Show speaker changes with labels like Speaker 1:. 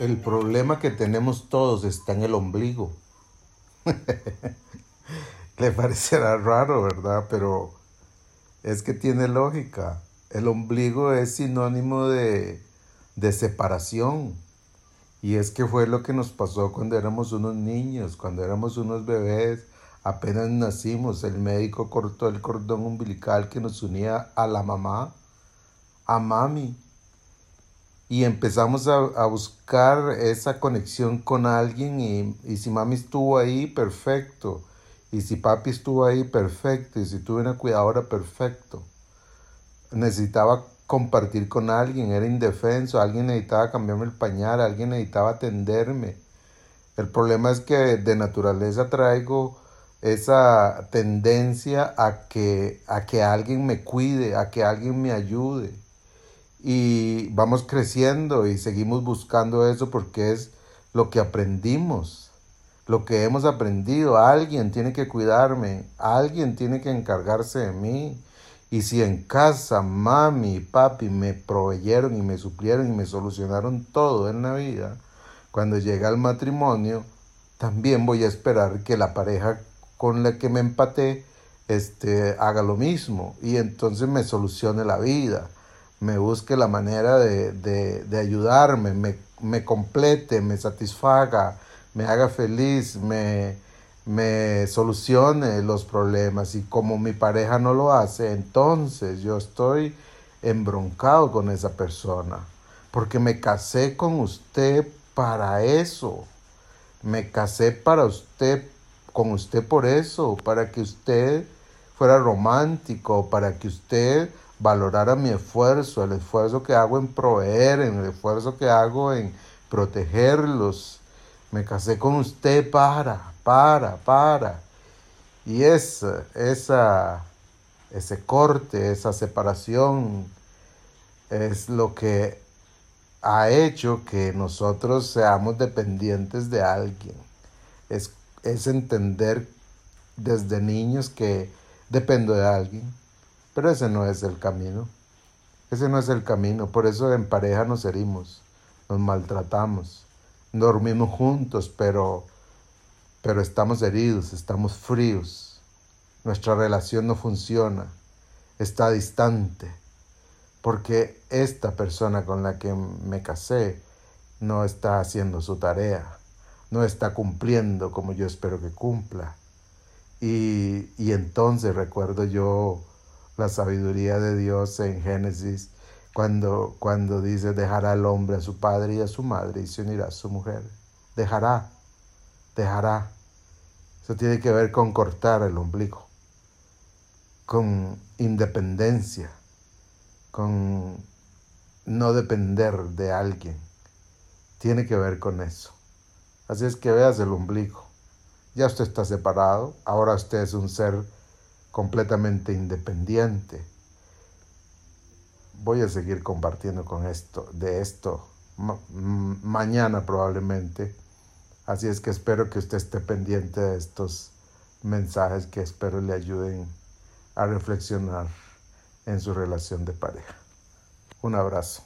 Speaker 1: El problema que tenemos todos está en el ombligo. Le parecerá raro, ¿verdad? Pero es que tiene lógica. El ombligo es sinónimo de, de separación. Y es que fue lo que nos pasó cuando éramos unos niños, cuando éramos unos bebés, apenas nacimos, el médico cortó el cordón umbilical que nos unía a la mamá, a mami. Y empezamos a, buscar esa conexión con alguien y, y si mami estuvo ahí, perfecto. Y si papi estuvo ahí, perfecto. Y si tuve una cuidadora, perfecto. Necesitaba compartir con alguien, era indefenso, alguien necesitaba cambiarme el pañal, alguien necesitaba atenderme. El problema es que de naturaleza traigo esa tendencia a que, a que alguien me cuide, a que alguien me ayude. Y vamos creciendo y seguimos buscando eso porque es lo que aprendimos, lo que hemos aprendido. Alguien tiene que cuidarme, alguien tiene que encargarse de mí. Y si en casa mami y papi me proveyeron y me suplieron y me solucionaron todo en la vida, cuando llega el matrimonio, también voy a esperar que la pareja con la que me empaté este, haga lo mismo y entonces me solucione la vida, me busque la manera de, de, ayudarme, me, me complete, me satisfaga, me haga feliz, me, me solucione los problemas. Y como mi pareja no lo hace, entonces yo estoy embroncado con esa persona, porque me casé con usted para eso, me casé para usted, con usted por eso, para que usted fuera romántico, para que usted valorara mi esfuerzo, el esfuerzo que hago en proveer, en el esfuerzo que hago en protegerlos. Me casé con usted para, para, para. Y esa, esa, ese corte, esa separación es lo que ha hecho que nosotros seamos dependientes de alguien. Es, es entender desde niños que dependo de alguien, pero ese no es el camino. Ese no es el camino. Por eso en pareja nos herimos, nos maltratamos, dormimos juntos, pero pero estamos heridos, estamos fríos, nuestra relación no funciona, está distante, porque esta persona con la que me casé no está haciendo su tarea, no está cumpliendo como yo espero que cumpla. Y, y entonces recuerdo yo la sabiduría de Dios en Génesis cuando, cuando dice dejará al hombre a su padre y a su madre y se unirá a su mujer. Dejará, dejará. Eso tiene que ver con cortar el ombligo, con independencia, con no depender de alguien. Tiene que ver con eso. Así es que veas el ombligo. Ya usted está separado, ahora usted es un ser completamente independiente. Voy a seguir compartiendo con esto, de esto, mañana probablemente Así es que espero que usted esté pendiente de estos mensajes que espero le ayuden a reflexionar en su relación de pareja. Un abrazo.